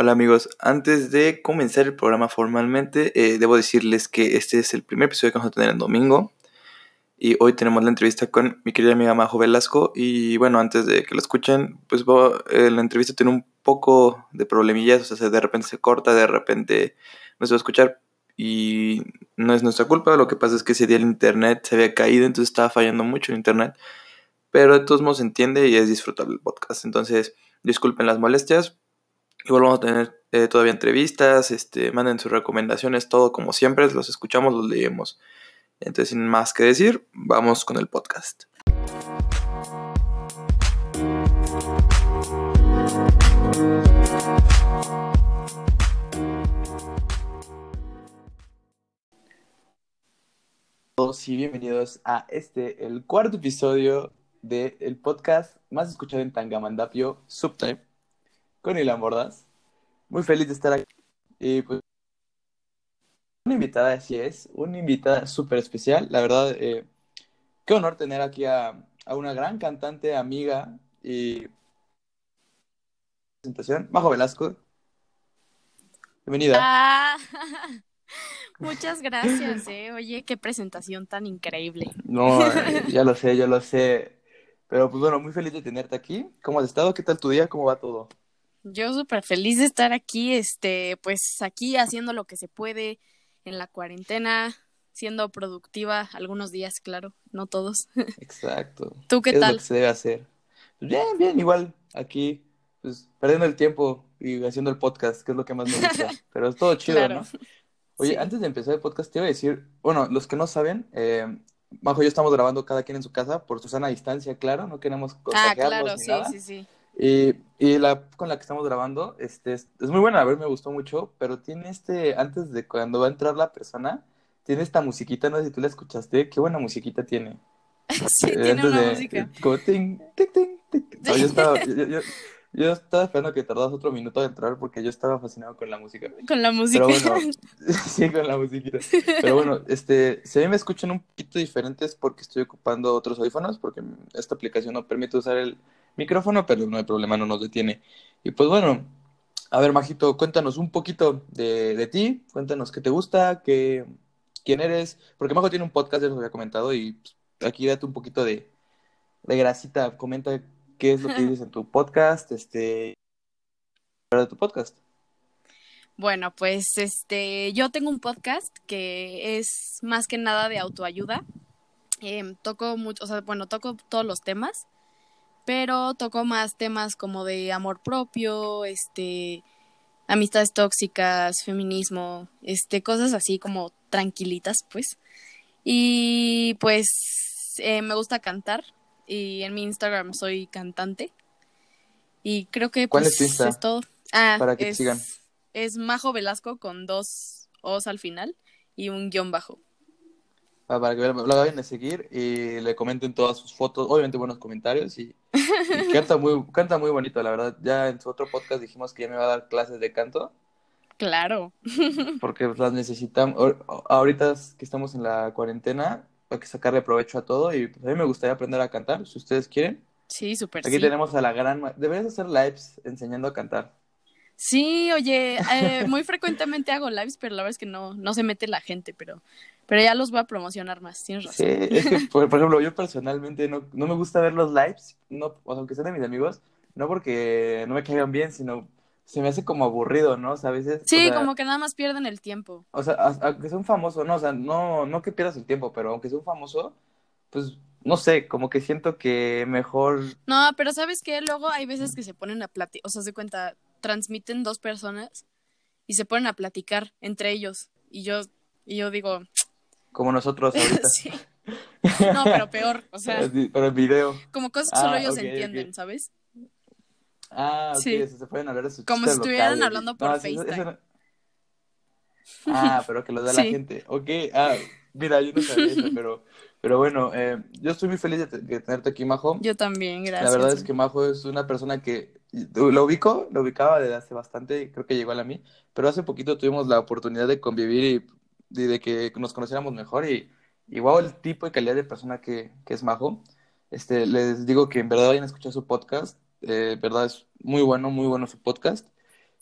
Hola amigos, antes de comenzar el programa formalmente, eh, debo decirles que este es el primer episodio que vamos a tener el domingo. Y hoy tenemos la entrevista con mi querida amiga Majo Velasco. Y bueno, antes de que lo escuchen, pues eh, la entrevista tiene un poco de problemillas. O sea, de repente se corta, de repente no se va a escuchar. Y no es nuestra culpa. Lo que pasa es que ese día el internet se había caído, entonces estaba fallando mucho el internet. Pero de todos modos se entiende y es disfrutable el podcast. Entonces, disculpen las molestias. Igual vamos a tener eh, todavía entrevistas, este, manden sus recomendaciones, todo como siempre, los escuchamos, los leemos. Entonces, sin más que decir, vamos con el podcast. Todos y bienvenidos a este, el cuarto episodio del podcast más escuchado en Tangamandapio, Subtype, con Ilan Bordas. Muy feliz de estar aquí. Y pues una invitada, así es, una invitada súper especial. La verdad, eh, qué honor tener aquí a, una gran cantante, amiga y presentación, Majo Velasco. Bienvenida. Ah, muchas gracias, eh. Oye, qué presentación tan increíble. No, eh, ya lo sé, ya lo sé. Pero pues bueno, muy feliz de tenerte aquí. ¿Cómo has estado? ¿Qué tal tu día? ¿Cómo va todo? Yo súper feliz de estar aquí, este, pues aquí haciendo lo que se puede, en la cuarentena, siendo productiva algunos días, claro, no todos. Exacto. ¿Tú qué, tal? lo que se debe hacer? Pues bien, bien, igual aquí, pues perdiendo el tiempo y haciendo el podcast, que es lo que más me gusta. Pero es todo chido, ¿no? Oye, antes de empezar el podcast, te iba a decir, bueno, los que no saben, eh, Majo y yo estamos grabando cada quien en su casa por su sana distancia, claro, no queremos Ah, claro, sí, sí, sí. Y, y, la con la que estamos grabando, este, es, muy buena, a ver, me gustó mucho, pero tiene este, antes de cuando va a entrar la persona, tiene esta musiquita, no sé si tú la escuchaste, qué buena musiquita tiene. sí, eh, tiene una música. Como ting, ting, ting, ting. yo, estaba, yo, yo, estaba esperando que tardas otro minuto de entrar porque yo estaba fascinado con la música. Con la música. Pero bueno, sí, con la musiquita. Pero bueno, este, si a mí me escuchan un poquito diferentes porque estoy ocupando otros audífonos, porque esta aplicación no permite usar el micrófono, pero no hay problema, no nos detiene. Y pues bueno, a ver, Majito, cuéntanos un poquito de, de ti, cuéntanos qué te gusta, qué, quién eres, porque Majo tiene un podcast, ya lo había comentado, y pues, aquí date un poquito de, de grasita, comenta qué es lo que dices en tu podcast, este, de tu podcast. Bueno, pues este, yo tengo un podcast que es más que nada de autoayuda. Em, toco mucho, o sea, bueno, toco todos los temas pero tocó más temas como de amor propio, este, amistades tóxicas, feminismo, este, cosas así como tranquilitas, pues. Y pues eh, me gusta cantar y en mi Instagram soy cantante. Y creo que pues, es, es todo. Ah, Para que sigan. Es Majo Velasco con dos O's al final y un guion bajo. Ah, para que lo vayan a seguir y le comenten todas sus fotos, obviamente buenos comentarios y, canta muy canta muy bonito, la verdad. Ya en su otro podcast dijimos que ya me va a dar clases de canto. Claro. Porque las necesitamos. Ahorita que estamos en la cuarentena, hay que sacarle provecho a todo y pues, a mí me gustaría aprender a cantar, si ustedes quieren. Sí, súper. Aquí tenemos a la gran... Deberías hacer lives enseñando a cantar. Sí, oye, eh, muy frecuentemente hago lives, pero la verdad es que no, no se mete la gente, pero pero ya los voy a promocionar más, tienes razón. Sí, es que, por, ejemplo, yo personalmente no, no, me gusta ver los lives, no, o sea, aunque sean de mis amigos, no porque no me caigan bien, sino se me hace como aburrido, ¿no? O sea, a veces... Sí, como que nada más pierden el tiempo. O sea, aunque sea un famoso, no, o sea, no, no que pierdas el tiempo, pero aunque sea un famoso, pues, no sé, como que siento que mejor... No, pero ¿sabes qué? Luego hay veces que se ponen a platicar, o sea, se cuenta, transmiten dos personas y se ponen a platicar entre ellos. Y yo, y yo digo, como nosotros ahorita. sí. No, pero peor, o sea. Pero en video. Como cosas que solo ah, ellos entienden, ¿sabes? Ah, ok, sí. se pueden hablar de sus Como si estuvieran hablando por FaceTime. Ah, pero que lo da la gente. Ok, ah, mira, yo no sabía eso, pero, pero bueno, eh, yo estoy muy feliz de, tenerte aquí, Majo. Yo también, gracias. La verdad es que Majo es una persona que lo ubico, lo ubicaba desde hace bastante, creo que llegó a mí, pero hace poquito tuvimos la oportunidad de convivir y de, que nos conociéramos mejor y, igual el tipo y calidad de persona que, que, es Majo. Este, les digo que en verdad vayan a escuchar su podcast, eh, verdad es muy bueno, muy bueno su podcast.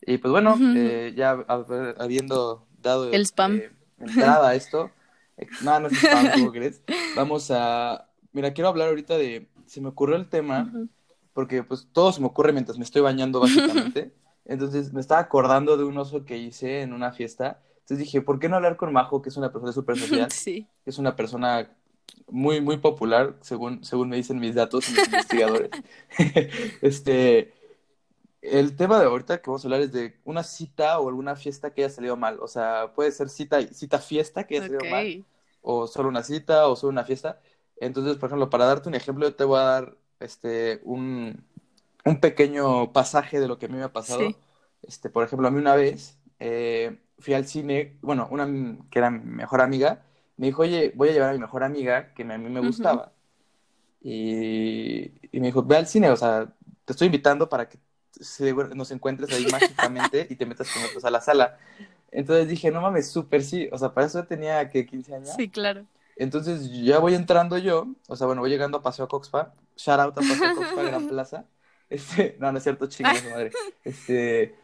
Y pues bueno, eh, ya hab- habiendo dado El spam. eh, entrada a esto, eh, no, no es spam, ¿cómo crees? Vamos a, mira, quiero hablar ahorita de, se me ocurrió el tema. Porque pues todo se me ocurre mientras me estoy bañando básicamente. Entonces me estaba acordando de un oso que hice en una fiesta. Entonces dije, ¿por qué no hablar con Majo, que es una persona súper social? Sí. que es una persona muy, muy popular, según, según me dicen mis datos y mis investigadores. este, el tema de ahorita que vamos a hablar es de una cita o alguna fiesta que haya salido mal. O sea, puede ser cita, cita fiesta que haya salido mal, Ok. o solo una cita, o solo una fiesta. Entonces, por ejemplo, para darte un ejemplo, yo te voy a dar este, un, un pequeño pasaje de lo que a mí me ha pasado. Sí. Este, por ejemplo, a mí una vez eh, fui al cine, bueno, una que era mi mejor amiga, me dijo, oye, voy a llevar a mi mejor amiga, que a mí me gustaba. Y, y me dijo, ve al cine, o sea, te estoy invitando para que se- nos encuentres ahí mágicamente y te metas con nosotros a la sala. Entonces dije, no mames, súper sí, o sea, para eso tenía que 15 años. Sí, claro. Entonces ya voy entrando yo, o sea, bueno, voy llegando a Paseo Coxpa, shout out a Gran Plaza. Este, no, no es cierto, chinga su madre. Este,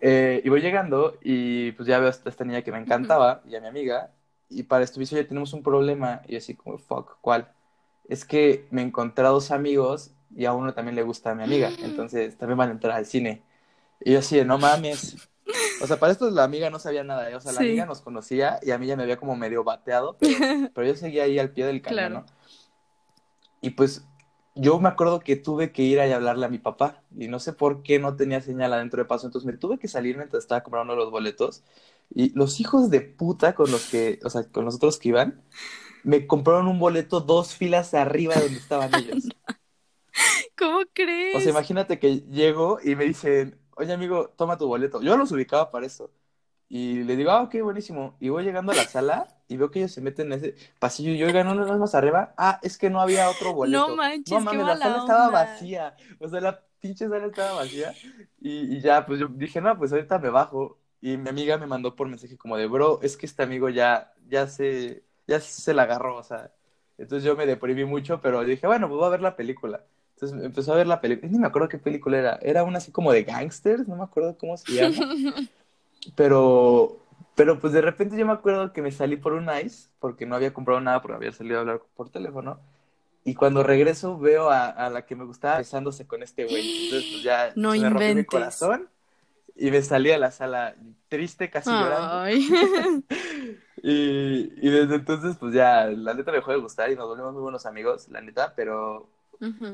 eh, y voy llegando y pues ya veo a esta, niña que me encantaba y a mi amiga, y para esto ya tenemos un problema, y yo así como, fuck, ¿cuál? Es que me encontré a dos amigos y a uno también le gusta a mi amiga, entonces también van a entrar al cine. Y yo así no mames. O sea, para esto la amiga no sabía nada, ¿eh? o sea, la Sí. amiga nos conocía y a mí ya me había como medio bateado, pero, pero yo seguía ahí al pie del cañón, Claro. ¿no? Y pues yo me acuerdo que tuve que ir a hablarle a mi papá y no sé por qué no tenía señal adentro de paso, entonces me tuve que salir mientras estaba comprando los boletos y los hijos de puta con los que, o sea, con los otros que iban, me compraron un boleto dos filas arriba de donde estaban ellos. ¿Cómo crees? O sea, imagínate que llego y me dicen, oye amigo, toma tu boleto. Yo los ubicaba para eso. Y le digo, ah, ok, buenísimo. Y voy llegando a la sala y veo que ellos se meten en ese pasillo y yo, oigan, uno más arriba. Ah, es que no había otro boleto. No manches, No qué mames, la sala estaba vacía. O sea, la pinche sala estaba vacía. Y, y ya, pues yo dije, no, pues ahorita me bajo. Y mi amiga me mandó por mensaje como de, bro, es que este amigo ya, ya se, ya se la agarró, o sea. Entonces yo me deprimí mucho, pero dije, bueno, pues voy a ver la película. Entonces empezó a ver la película, ni me acuerdo qué película era, era una así como de gangsters, no me acuerdo cómo se llama, pero, pero pues de repente yo me acuerdo que me salí por un ice, porque no había comprado nada, porque había salido a hablar por teléfono, y cuando regreso veo a, a la que me gustaba besándose con este güey, entonces pues ya No me mi corazón, y me salí a la sala triste, casi llorando, Ay. y, y desde entonces pues ya, la neta me dejó de gustar y nos volvimos muy buenos amigos, la neta, pero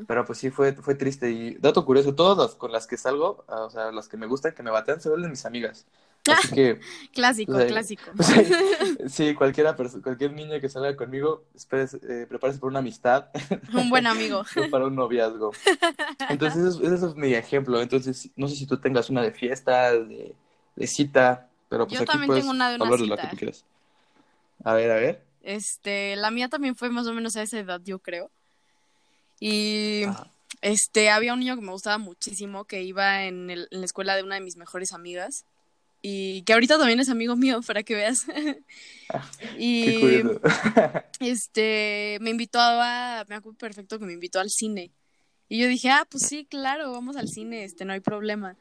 pero pues sí, fue, fue triste. Y dato curioso, todas las con las que salgo, ah, o sea, las que me gustan, que me batean, se vuelven mis amigas. Así que, Clásico, clásico. sí, cualquiera cualquier niño que salga conmigo, espérese, eh, prepárese por una amistad, Un buen amigo. para un noviazgo. Entonces, eso, ese es mi ejemplo. Entonces, no sé si tú tengas una de fiesta, de, de cita, pero pues Yo aquí también puedes tengo una de una hablar de lo que cita. tú quieras. A ver, a ver. Este, la mía también fue más o menos a esa edad, yo creo. Y Ajá. este, había un niño que me gustaba muchísimo, que iba en, el- en la escuela de una de mis mejores amigas. Y que ahorita también es amigo mío, para que veas. Qué y este, me invitó a, me acuerdo perfecto que me invitó al cine. Y yo dije, ah, pues sí, claro, vamos al cine, este, no hay problema.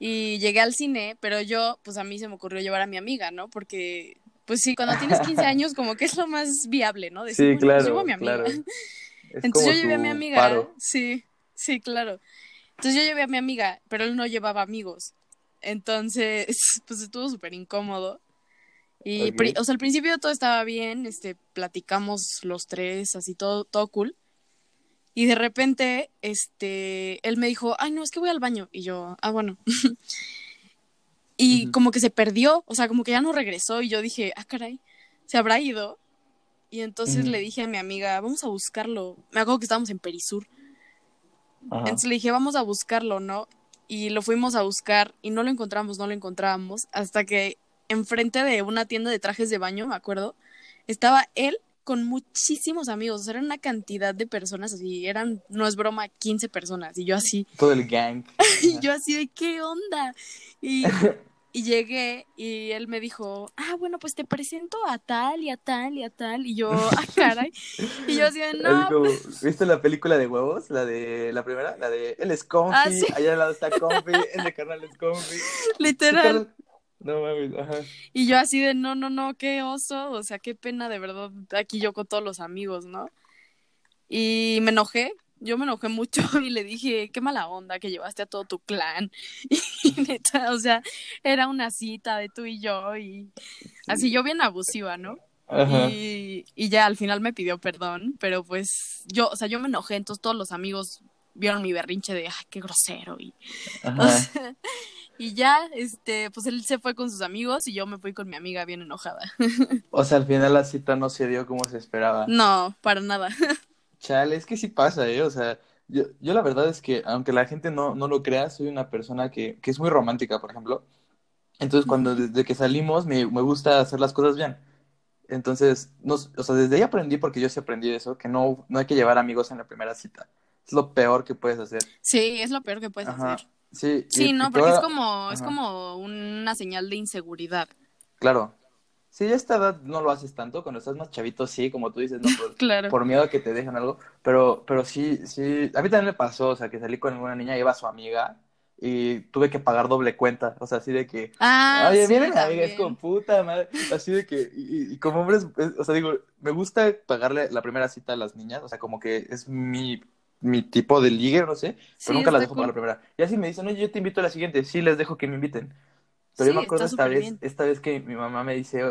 Y llegué al cine, pero yo, pues a mí se me ocurrió llevar a mi amiga, ¿no? Porque, pues sí, cuando tienes 15 años, como que es lo más viable, ¿no? Decir, Sí, bueno, pues claro, llevo a mi amiga. claro. Es Entonces yo llevé a mi amiga. paro. Sí, sí, claro. Entonces yo llevé a mi amiga, pero él no llevaba amigos. Entonces, pues estuvo súper incómodo. Y, o sea, al principio todo estaba bien, este, platicamos los tres, así todo, todo cool. Y de repente, este, él me dijo, ay, no, es que voy al baño. Y yo, ah, bueno. y como que se perdió, o sea, como que ya no regresó. Y yo dije, ah, caray, se habrá ido. Y entonces le dije a mi amiga, vamos a buscarlo. Me acuerdo que estábamos en Perisur. Ajá. Entonces le dije, vamos a buscarlo, ¿no? Y lo fuimos a buscar y no lo encontramos, no lo encontrábamos, hasta que enfrente de una tienda de trajes de baño, me acuerdo, estaba él con muchísimos amigos, o sea, era una cantidad de personas así, eran, no es broma, 15 personas, y yo así, Todo el gang. y yo así de, ¿qué onda? Y, Y llegué y él me dijo, ah, bueno, pues te presento a tal y a tal y a tal. Y yo, ah, caray. Y yo así de, no. Pues". ¿Viste la película de huevos? La de la primera, la de él es comfy, ah, allá al lado está comfy, el de carnal es comfy. Literal. No mames, ajá. Y yo así de, no, no, no, qué oso, o sea, qué pena de verdad, aquí yo con todos los amigos, ¿no? Y me enojé, yo me enojé mucho y le dije, qué mala onda que llevaste a todo tu clan. Y neta, o sea, era una cita de tú y yo y así yo bien abusiva, ¿no? Y, y, ya al final me pidió perdón, pero pues yo, o sea, yo me enojé, entonces todos los amigos vieron mi berrinche de, ay, qué grosero. Y, y ya, este, pues él se fue con sus amigos y yo me fui con mi amiga bien enojada. o sea, al final la cita no se dio como se esperaba. No, para nada. Chale, es que sí pasa, ¿eh? O sea, yo, yo la verdad es que, aunque la gente no, no lo crea, soy una persona que, que es muy romántica, por ejemplo. Entonces, cuando desde que salimos, me, me gusta hacer las cosas bien. Entonces, no, o sea, desde ahí aprendí, porque yo sí aprendí eso, que no, no hay que llevar amigos en la primera cita. Es lo peor que puedes hacer. Sí, es lo peor que puedes hacer. Sí, sí no, porque es como, es como una señal de inseguridad. Claro, Sí, a esta edad no lo haces tanto, cuando estás más chavito sí, como tú dices, no, por, por miedo a que te dejen algo, pero, pero sí, sí, a mí también me pasó, o sea, que salí con una niña, iba su amiga, y tuve que pagar doble cuenta, o sea, así de que, ah, oye, viene mi amiga, es con puta madre, así de que, y, como hombres, o sea, digo, me gusta pagarle la primera cita a las niñas, o sea, como que es mi, mi tipo de ligue, no sé, pero nunca las dejo pagar la primera. Y así me dicen, oye, yo te invito a la siguiente, sí, les dejo que me inviten. Pero yo me acuerdo esta vez, esta vez que mi mamá me dice,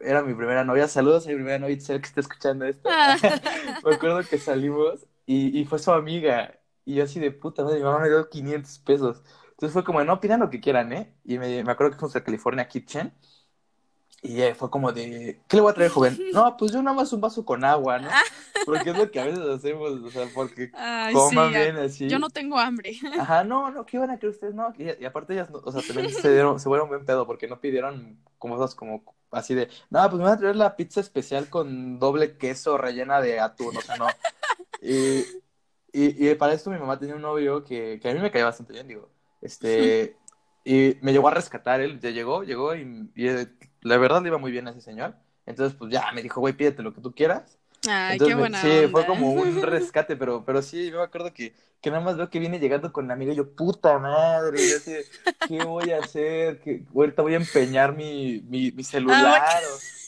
era mi primera novia, saludos a mi primera novia, sé que está escuchando esto. Ah. me acuerdo que salimos y, y, fue su amiga. Y yo así de puta madre, mi mamá me dio 500 pesos. Entonces fue como, no, pidan lo que quieran, ¿eh? Y me, me acuerdo que fuimos a California Kitchen. Y fue como de, ¿qué le voy a traer, joven? No, pues yo nada más un vaso con agua, ¿no? Porque es lo que a veces hacemos, o sea, porque coman bien así. Yo no tengo hambre. Ajá, no, no, ¿qué van a querer ustedes? No, y, aparte ellas, o sea, también se dieron, se fueron buen pedo porque no pidieron como esas, como así de, no, pues me van a traer la pizza especial con doble queso rellena de atún, o sea, no. Y, y, y para esto mi mamá tenía un novio que, que a mí me caía bastante bien, digo, este, y me llegó a rescatar, él ya llegó, llegó y, y la verdad le iba muy bien a ese señor. Entonces, pues ya me dijo, güey, pídete lo que tú quieras. Ay, qué buena Sí, fue como un rescate, pero, pero sí, yo me acuerdo que, que nada más veo que viene llegando con la amiga y yo, puta madre, yo así, ¿qué voy a hacer? que ahorita voy a empeñar mi, mi, mi celular. Ah,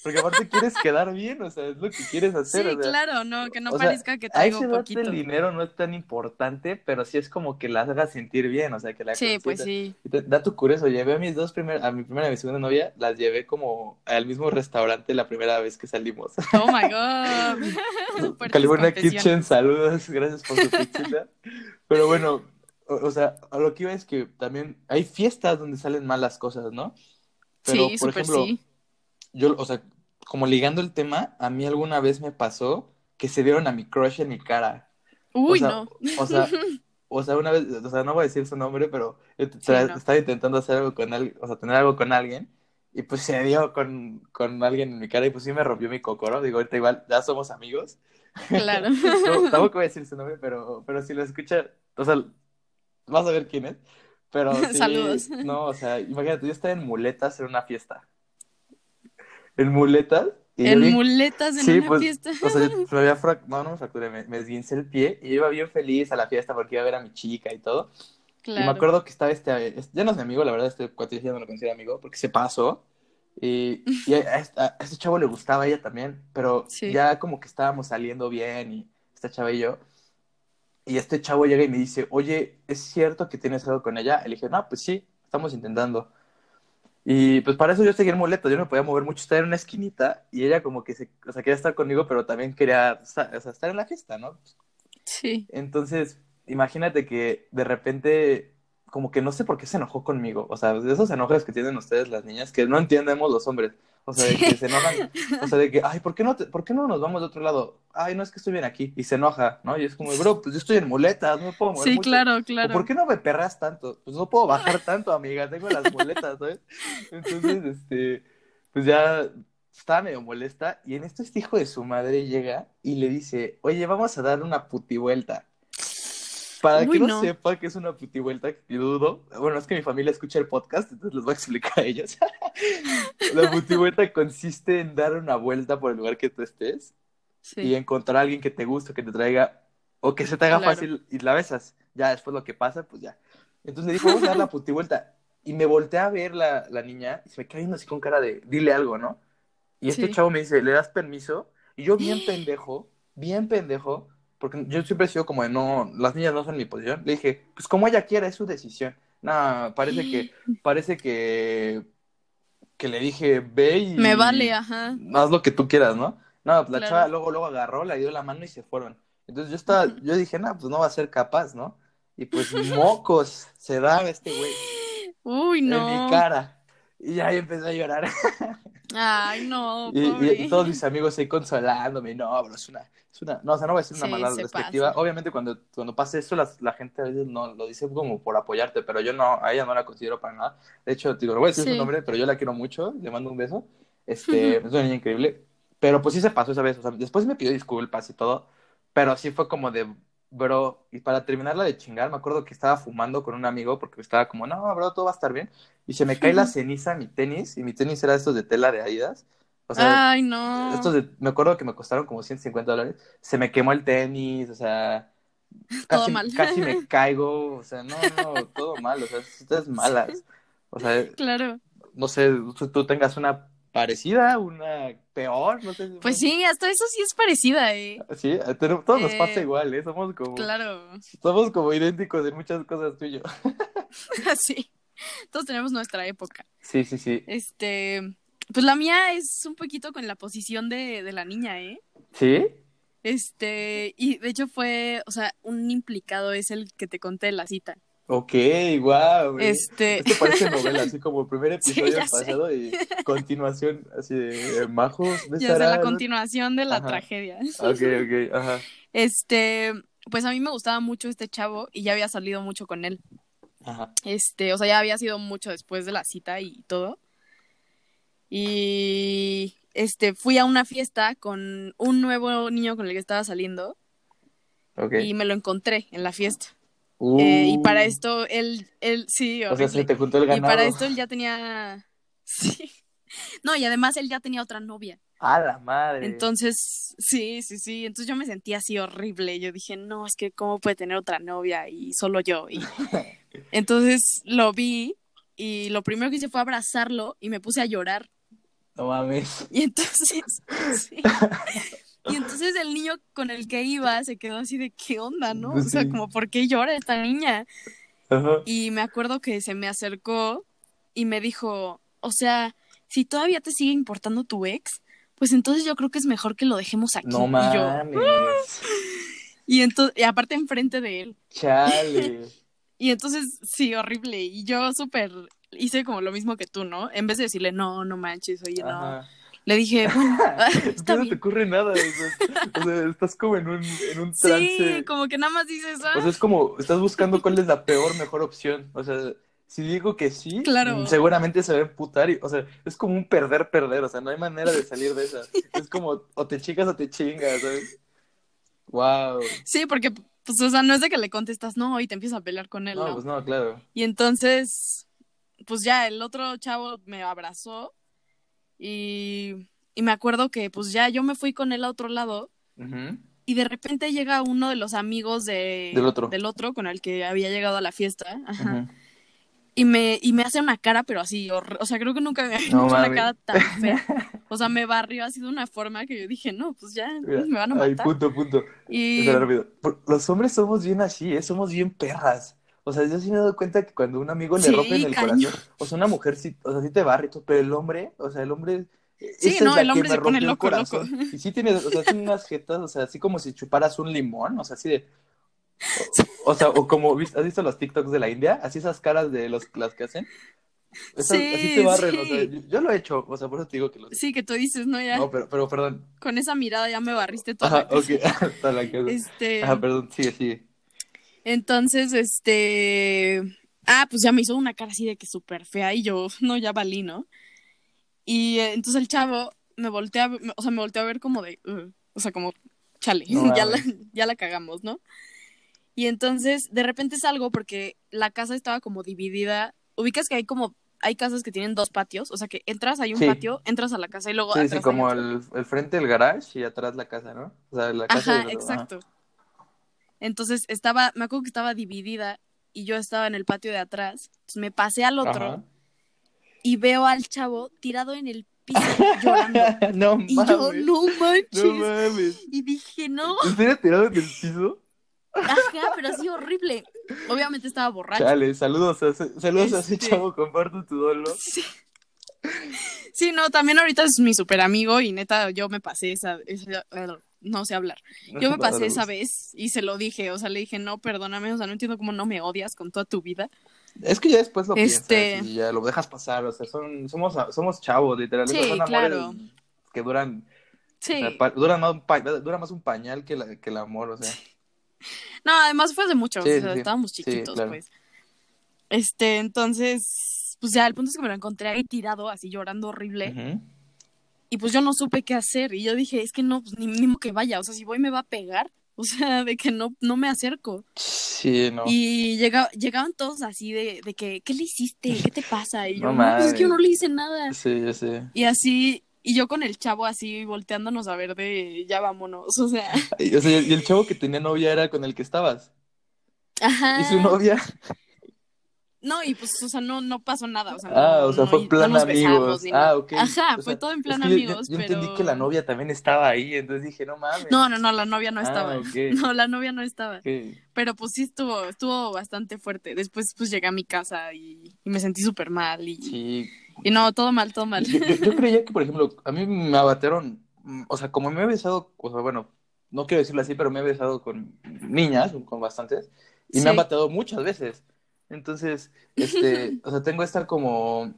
porque aparte quieres quedar bien, o sea, es lo que quieres hacer. Sí, claro, no, que no parezca que traigo poquito. el dinero no es tan importante, pero sí es como que la hagas sentir bien, o sea, que la Sí, pues sí. Da tu curioso, llevé a mis dos primeras, a mi primera y a mi segunda novia, las llevé como al mismo restaurante la primera vez que salimos. Oh my god. California Kitchen, saludos, gracias por su pizzita. Pero bueno, o, sea, a lo que iba es que también hay fiestas donde salen malas cosas, ¿no? Pero, sí, por ejemplo, sí yo, o sea, como ligando el tema, a mí alguna vez me pasó que se vieron a mi crush en mi cara. Uy, no. O sea, o sea, una vez, o sea, no voy a decir su nombre, pero estaba intentando hacer algo con alguien, o sea, tener algo con alguien, y pues se dio con, con alguien en mi cara y pues sí me rompió mi cocoro. Digo, ahorita igual ya somos amigos. Claro. tampoco voy a decir su nombre, pero, pero si lo escucha, o sea, vas a ver quién es. Pero sí, Saludos. No, o sea, imagínate, yo estaba en muletas en una fiesta en muletas. en muletas en una pues, fiesta. O sea, me había no, no me fracturé, me, me el pie y iba bien feliz a la fiesta porque iba a ver a mi chica y todo. Claro. Y me acuerdo que estaba este, ya no es mi amigo, la verdad, este cuate ya no lo considero amigo porque se pasó. Y, y a, este chavo le gustaba a ella también, pero ya como que estábamos saliendo bien y esta chava y yo. Y este chavo llega y me dice, oye, ¿es cierto que tienes algo con ella? Y le dije, no, pues sí, estamos intentando. Y pues para eso yo seguía en muleto, yo no me podía mover mucho, estaba en una esquinita y ella como que se, o sea, quería estar conmigo, pero también quería o sea, estar en la fiesta, ¿no? Sí. Entonces, imagínate que de repente, como que no sé por qué se enojó conmigo, o sea, de esos enojos que tienen ustedes las niñas, que no entendemos los hombres, o sea, de que se enojan, o sea, de que, ay, ¿por qué, no ¿por qué no nos vamos de otro lado? Ay, no, es que estoy bien aquí. Y se enoja, ¿no? Y es como, bro, pues yo estoy en muletas, no me puedo mover Sí, claro, claro. ¿Por qué no me perras tanto? Pues no puedo bajar tanto, amiga, tengo las muletas, ¿sabes? Entonces, este, pues ya estaba medio molesta. Y en esto este hijo de su madre llega y le dice, oye, vamos a dar una putivuelta. Para Uy, que no, no. sepa que es una putivuelta, que dudo. Bueno, es que mi familia escucha el podcast, entonces les voy a explicar a ellos. la putivuelta consiste en dar una vuelta por el lugar que tú estés Sí. y encontrar a alguien que te guste, que te traiga, o que se te haga Claro. fácil y la besas. Ya después lo que pasa, pues ya. Entonces le dijo, vamos a dar la putivuelta. Y me volteé a ver la, la niña y se me queda viendo así con cara de, dile algo, ¿no? Y este Sí. chavo me dice, ¿le das permiso? Y yo bien pendejo, bien pendejo, porque yo siempre he sido como de, no, las niñas no son mi posición. Le dije, pues como ella quiera, es su decisión. Nada, parece que, parece que, que le dije, ve y... Me vale, ajá. Haz lo que tú quieras, ¿no? No, pues la Claro. chava luego, luego agarró, le dio la mano y se fueron. Entonces yo estaba, yo dije, no, pues no va a ser capaz, ¿no? Y pues mocos, se daba este güey Uy, en no. mi cara. Y ahí empecé a llorar. Ay, no, Y, y- pobre. y todos mis amigos ahí consolándome, no, bro, es una, es una, no, o sea, no voy a decir una Sí, respectiva. pasa. Obviamente cuando, cuando pasa eso, las- la gente a veces no lo dice como por apoyarte, pero yo no, a ella no la considero para nada. De hecho, digo, no voy a decir Sí. su nombre, pero yo la quiero mucho, le mando un beso. Este, es una niña increíble. Pero pues sí se pasó esa vez, o sea, después me pidió disculpas y todo, pero sí fue como de, bro, y para terminarla de chingar, me acuerdo que estaba fumando con un amigo porque estaba como, no, bro, todo va a estar bien. Y se me cae la ceniza en mi tenis, y mi tenis era estos de tela de Adidas. O sea, Ay, no. estos de- me acuerdo que me costaron como 150 dólares. Se me quemó el tenis, o sea, Todo casi, mal. casi me caigo, o sea, no, no, todo mal, o sea, ustedes malas. O sea, Claro. no sé, tú, tú tengas una parecida, una peor, no sé. Pues sí, hasta eso sí es parecida, eh. Sí, tenemos- todos nos pasa Eh, igual, ¿eh? Somos como, Claro. somos como idénticos en muchas cosas tú y yo. sí. Todos tenemos nuestra época. Sí, sí, sí. Este, pues la mía es un poquito con la posición de, de la niña, ¿eh? ¿Sí? Este, y de hecho fue, o sea, un implicado es el que te conté la cita. Ok, wow. Este, Esto parece novela, así como primer Sí, episodio ya sé. pasado y continuación, así de eh, majos, ya de besarán. la continuación de la Ajá. tragedia. Ok, ok, ajá, Este, pues a mí me gustaba mucho este chavo y ya había salido mucho con él. ajá. Este, o sea, ya había sido mucho después de la cita y todo. Y este, fui a una fiesta con un nuevo niño con el que estaba saliendo Ok. y me lo encontré en la fiesta. Uh, Eh, y para esto él, él, sí, O sea, se te juntó el Y ganado. para esto él ya tenía, sí. No, y además él ya tenía otra novia. ¡A la madre! Entonces, sí, sí, sí. Entonces yo me sentía así horrible. Yo dije, no, es que cómo puede tener otra novia y solo yo. Y entonces lo vi y lo primero que hice fue abrazarlo y me puse a llorar. No mames. Y entonces, sí. Y entonces el niño con el que iba se quedó así de qué onda, ¿no? O sea, Sí. como, ¿por qué llora esta niña? Ajá. Y me acuerdo que se me acercó y me dijo, o sea, si todavía te sigue importando tu ex, pues entonces yo creo que es mejor que lo dejemos aquí. No y yo, mames. y entonces, y aparte enfrente de él. Chale. Y entonces, sí, horrible. Y yo súper hice como lo mismo que tú, ¿no? En vez de decirle, no, no manches, oye, no. Le dije, bueno, que está no te ocurre nada. O sea, o sea, estás como en un, en un trance. Sí, como que nada más dices, ah, O sea, es como, estás buscando cuál es la peor, mejor opción. O sea, si digo que sí, Claro. mm, seguramente se va a emputar. Y, o sea, es como un perder-perder. O sea, no hay manera de salir de esa. Es como, o te chicas o te chingas, ¿sabes? Wow. sí, porque, pues, o sea, no es de que le contestas no y te empiezas a pelear con él, No, ¿no? pues no, claro. Y entonces, pues ya el otro chavo me abrazó y, y me acuerdo que pues ya yo me fui con él a otro lado y de repente llega uno de los amigos de, Del otro. del otro con el que había llegado a la fiesta ajá, y, me, y me hace una cara pero así, o sea, creo que nunca me había No hecho una cara tan fea. O sea, me barrió así de una forma que yo dije, no, pues ya, Mira, me van a ay, matar. punto, punto. Y Espera, rápido. Por- Los hombres somos bien así, ¿eh? Somos bien perras. O sea, yo sí me he dado cuenta que cuando un amigo le Sí, rompen el corazón, o sea, una mujer sí, o sea, sí te barre pero el hombre, o sea, el hombre. Sí, esa es no, el que hombre se pone loco, loco. Y sí tiene, o sea, tiene unas jetas, o sea, así como si chuparas un limón, o sea, así de. O, o sea, o como, ¿viste- ¿has visto los TikToks de la India? Así esas caras de los, las que hacen. Esas- Sí, así te barren, o sea, sí. yo, yo lo he hecho, o sea, por eso te digo que lo sí, que tú dices, no, ya, No, pero, pero perdón. con esa mirada ya me barriste toda Ajá, la ok. Hasta la casa. Este, Ajá, perdón, sigue, sigue. Entonces, este, ah, pues ya me hizo una cara así de que súper fea y yo, no, ya valí, ¿no? Y eh, entonces el chavo me voltea, o sea, me volteó a ver como de, "Ugh", o sea, como, chale, No ya, la, ya la cagamos, ¿no? Y entonces, de repente salgo porque la casa estaba como dividida. Ubicas que hay como, hay casas que tienen dos patios, o sea que entras, hay un Sí. patio, entras a la casa y luego Sí, atrás sí, como el, el frente del garage y atrás la casa, ¿no? O sea, la casa Ajá, exacto. Entonces estaba, me acuerdo que estaba dividida y yo estaba en el patio de atrás. Entonces me pasé al otro Ajá. y veo al chavo tirado en el piso llorando. no Y yo, no manches. No mames. Y dije, no. ¿En serio tirado en el piso? Ajá, pero así horrible. Obviamente estaba borracho. Chale, saludos a ese, saludos a ese Este- chavo, comparto tu dolor. Sí. Sí, no, también ahorita es mi super amigo y neta, yo me pasé esa, esa- no sé hablar. Yo me pasé esa vez y se lo dije, o sea, le dije, no, perdóname, o sea, no entiendo cómo no me odias con toda tu vida. Es que ya después lo Este- piensas y ya lo dejas pasar, o sea, son, somos, somos chavos, literal. Sí, son claro. que duran, Sí. o sea, pa- duran más dura más un pañal que, la- que el amor, o sea. No, además fue hace mucho, Sí, o sea, sí. estábamos chiquitos, claro. pues. Este, entonces, pues ya, el punto es que me lo encontré ahí tirado, así llorando horrible. Y pues yo no supe qué hacer. Y yo dije, es que no, pues ni, modo que vaya. O sea, si voy me va a pegar. O sea, de que no, no me acerco. Sí, no. Y llega, llegaban todos así de, de que, ¿qué le hiciste? ¿Qué te pasa? Y yo, No no, pues es que yo no le hice nada. Sí, yo sé. Y así, y yo con el chavo así volteándonos a ver de, ya vámonos. O sea, Y, o sea, y el chavo que tenía novia era con el que estabas. ajá. Y su novia. No, y pues, o sea, no, no pasó nada. O sea, Ah, no- o sea, no- fue plan no amigos. besamos. Ah, ok. Ajá, O fue sea, todo en es plan que yo- yo- amigos, Yo, pero... entendí que la novia también estaba ahí, entonces dije, no mames. No, no, no, la novia no Ah, estaba. No, la novia no estaba. Pero pues sí estuvo, estuvo bastante fuerte. Después pues llegué a mi casa y, y me sentí súper mal y, Sí. y no, todo mal, todo mal. Yo, yo- yo creía que, por ejemplo, a mí me abatearon, mm, o sea, como me he besado, o sea, bueno, no quiero decirlo así, pero me he besado con niñas, con bastantes, y Sí. me han bateado muchas veces. Entonces, este, o sea, tengo esta como,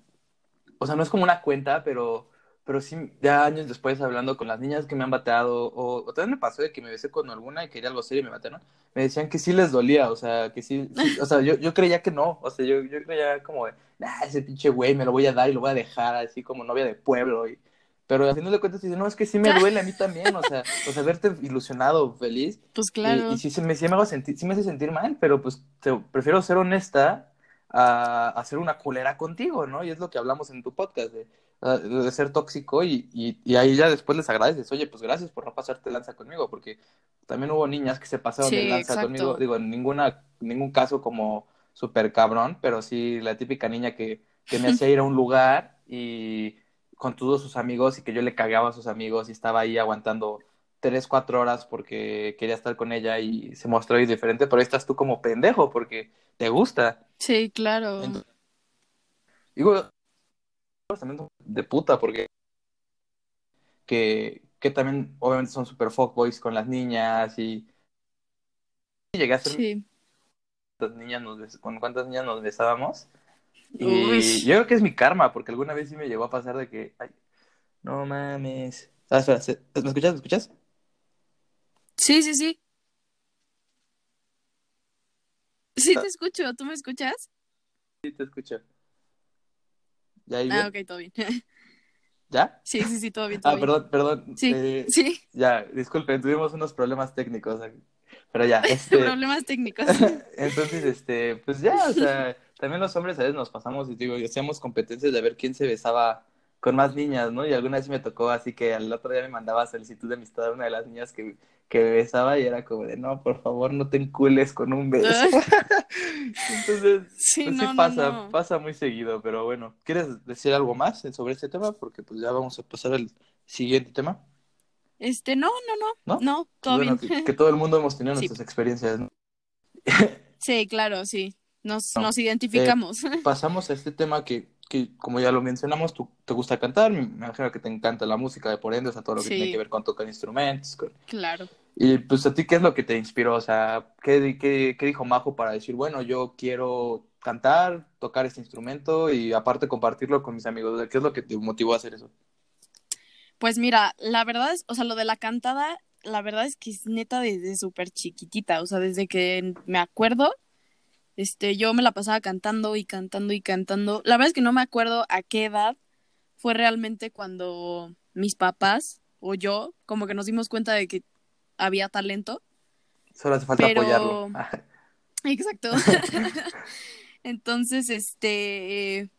o sea, no es como una cuenta, pero, pero sí, ya años después hablando con las niñas que me han bateado, o, o también me pasó de que me besé con alguna y quería algo serio y me batearon, me decían que sí les dolía, o sea, que sí, sí, o sea, yo, yo creía que no, o sea, yo, yo creía como, de, nah, ese pinche güey me lo voy a dar y lo voy a dejar así como novia de pueblo, y, pero al final de cuentas dice, no, es que sí me duele a mí también, o sea, o sea, verte ilusionado, feliz, Pues claro. y sí, se me, sí me hago sentir, sí me hace sentir mal, pero pues te- prefiero ser honesta a, a ser una culera contigo, ¿no? Y es lo que hablamos en tu podcast, de, de ser tóxico y, y, y ahí ya después les agradeces, oye, pues gracias por no pasarte lanza conmigo, porque también hubo niñas que se pasaron Sí, de lanza exacto. conmigo, digo, en ninguna, ningún caso como súper cabrón, pero sí la típica niña que, que me hacía ir a un lugar y con todos sus amigos y que yo le cagaba a sus amigos y estaba ahí aguantando tres, cuatro horas porque quería estar con ella y se mostró ahí diferente, pero ahí estás tú como pendejo porque te gusta. Sí, claro. Entonces, digo, también son de puta porque que, que también obviamente son super fuckboys con las niñas y, y llegué a ser Sí. cuántas niñas nos con cuántas niñas nos besábamos. Y Uy. yo creo que es mi karma, porque alguna vez sí me llegó a pasar de que, ay, no mames. Ah, espera, ¿se- ¿me escuchas? ¿Me escuchas? Sí, sí, sí. Sí, te escucho. ¿Tú me escuchas? Sí, te escucho. ¿Ya ahí Ah, bien? ok, todo bien. ¿Ya? Sí, sí, sí, todo bien, todo Ah, bien. perdón, perdón. Sí, eh, sí, ya, disculpen, tuvimos unos problemas técnicos. Pero ya, este, problemas técnicos. entonces, este, pues ya, o sea, también los hombres a veces nos pasamos y digo, y hacíamos competencias de ver quién se besaba con más niñas, ¿no? Y alguna vez me tocó, así que al otro día me mandaba solicitud de amistad a una de las niñas que, que besaba y era como de, no, por favor, no te encules con un beso. Entonces, Sí, pues no, sí no, pasa, no. pasa muy seguido, pero bueno, ¿quieres decir algo más sobre este tema? Porque pues ya vamos a pasar al siguiente tema, Este, no, no, no. ¿no? No, todo Bueno, bien. que, que todo el mundo hemos tenido Sí. nuestras experiencias, ¿no? Sí, claro, sí. Nos, No. nos identificamos. pasamos a este tema que, que, como ya lo mencionamos, tú te gusta cantar, me imagino que te encanta la música de por ende, o sea, todo lo que Sí. tiene que ver con tocar instrumentos. con- claro. Y pues a ti, ¿qué es lo que te inspiró? O sea, ¿qué, qué, qué dijo Majo para decir, bueno, yo quiero cantar, tocar este instrumento y aparte compartirlo con mis amigos? ¿Qué es lo que te motivó a hacer eso? Pues mira, la verdad es, o sea, lo de la cantada, la verdad es que es neta desde súper chiquitita, o sea, desde que me acuerdo, este, yo me la pasaba cantando y cantando y cantando. La verdad es que no me acuerdo a qué edad fue realmente cuando mis papás o yo como que nos dimos cuenta de que había talento. Solo hace falta Pero- apoyarlo. Exacto. Entonces, este...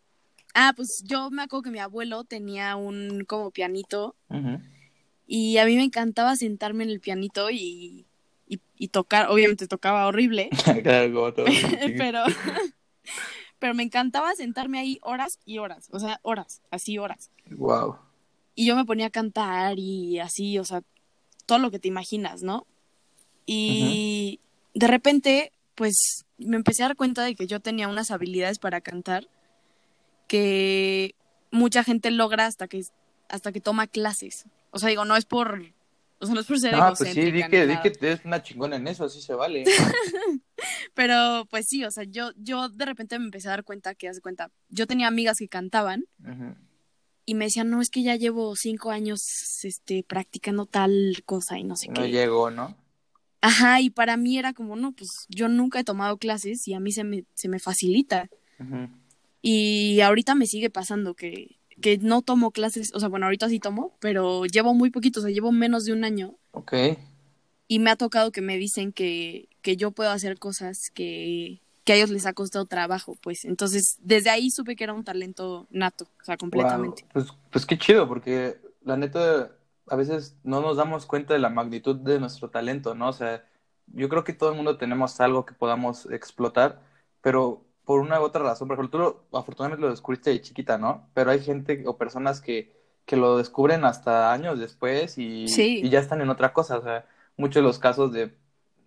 Ah, pues yo me acuerdo que mi abuelo tenía un como pianito y a mí me encantaba sentarme en el pianito y, y, tocar, obviamente tocaba horrible. claro, todo. pero, pero me encantaba sentarme ahí horas y horas, o sea, horas, así horas. Wow. Y yo me ponía a cantar y así, o sea, todo lo que te imaginas, ¿no? Y de repente, pues me empecé a dar cuenta de que yo tenía unas habilidades para cantar que mucha gente logra hasta que hasta que toma clases. O sea, digo, no es por o sea, no es por ser Ah, pues sí, di que, di que eres una chingona en eso, así se vale. Pero pues sí, o sea, yo yo de repente me empecé a dar cuenta que hace cuenta, yo tenía amigas que cantaban. Y me decían, no, es que ya llevo cinco años este, practicando tal cosa y no sé qué. No llegó, ¿no? Ajá, y para mí era como, no, pues yo nunca he tomado clases y a mí se me, se me facilita. Y ahorita me sigue pasando que, que no tomo clases, o sea, bueno, ahorita sí tomo, pero llevo muy poquito, o sea, llevo menos de un año. Ok. Y me ha tocado que me dicen que, que yo puedo hacer cosas que, que a ellos les ha costado trabajo, pues. Entonces, desde ahí supe que era un talento nato, o sea, completamente. Pues, pues qué chido, porque la neta, a veces no nos damos cuenta de la magnitud de nuestro talento, ¿no? O sea, yo creo que todo el mundo tenemos algo que podamos explotar, pero por una u otra razón, por ejemplo, tú lo, afortunadamente lo descubriste de chiquita, ¿no? Pero hay gente o personas que, que lo descubren hasta años después y, y, ya están en otra cosa. O sea, muchos de los casos de,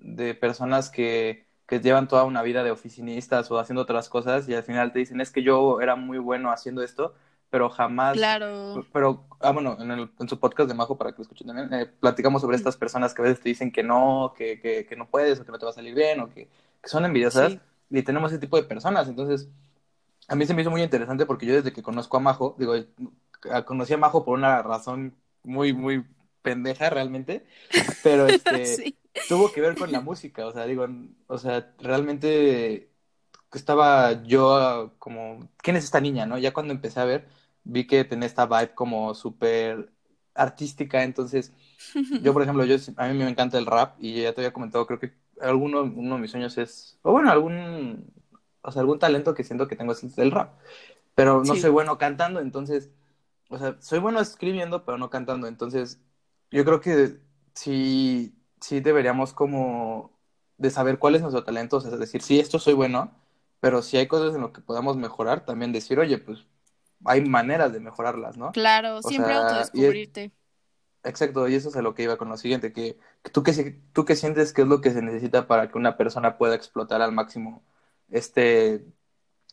de personas que, que llevan toda una vida de oficinistas o haciendo otras cosas y al final te dicen, es que yo era muy bueno haciendo esto, pero jamás. Claro. Pero, ah, bueno, en, el, en su podcast de Majo, para que lo escuchen también, eh, platicamos sobre estas personas que a veces te dicen que no, que, que, que no puedes, o que no te va a salir bien, o que, que son envidiosas. Y tenemos ese tipo de personas. Entonces, a mí se me hizo muy interesante porque yo desde que conozco a Majo, digo, conocí a Majo por una razón muy, muy pendeja realmente, pero este, tuvo que ver con la música, o sea, digo, o sea, realmente estaba yo como, ¿quién es esta niña, no? Ya cuando empecé a ver, vi que tenía esta vibe como súper artística, entonces, yo, por ejemplo, yo, a mí me encanta el rap y ya te había comentado, creo que alguno uno de mis sueños es, o bueno, algún, o sea, algún talento que siento que tengo es el rap, pero no soy bueno cantando, entonces, o sea, soy bueno escribiendo, pero no cantando, entonces, yo creo que si sí deberíamos como de saber cuál es nuestro talento, o sea, es decir, sí, esto soy bueno, pero si hay cosas en lo que podamos mejorar, también decir, oye, pues hay maneras de mejorarlas, ¿no? Claro, siempre autodescubrirte. Exacto, y eso es a lo que iba con lo siguiente, que, tú, que tú que sientes que es lo que se necesita para que una persona pueda explotar al máximo este,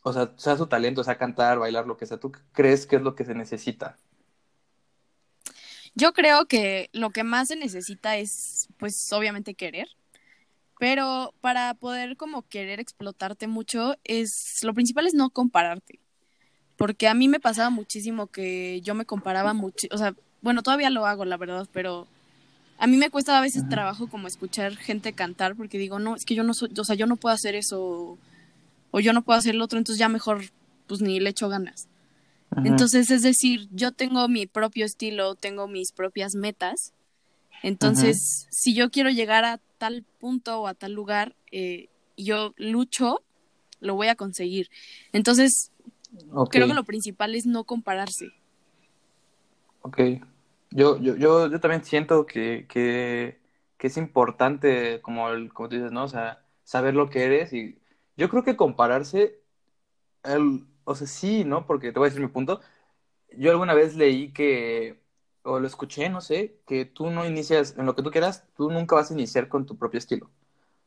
o sea, sea su talento, sea cantar, bailar, lo que sea, ¿tú crees que es lo que se necesita? Yo creo que lo que más se necesita es, pues, obviamente querer. Pero para poder como querer explotarte mucho, es lo principal es no compararte. Porque a mí me pasaba muchísimo que yo me comparaba mucho, o sea, bueno, todavía lo hago, la verdad, pero a mí me cuesta a veces trabajo como escuchar gente cantar porque digo, no, es que yo no soy, o sea, yo no puedo hacer eso o yo no puedo hacer lo otro, entonces ya mejor pues ni le echo ganas. Entonces, es decir, yo tengo mi propio estilo, tengo mis propias metas. Entonces, si yo quiero llegar a tal punto o a tal lugar, eh, yo lucho, lo voy a conseguir. Entonces, creo que lo principal es no compararse. Ok. Yo, yo, yo, yo también siento que, que, que es importante, como, el, como tú dices, ¿no? O sea, saber lo que eres y yo creo que compararse, el, o sea, sí, ¿no? Porque te voy a decir mi punto. Yo alguna vez leí que, o lo escuché, no sé, que tú no inicias, en lo que tú quieras, tú nunca vas a iniciar con tu propio estilo.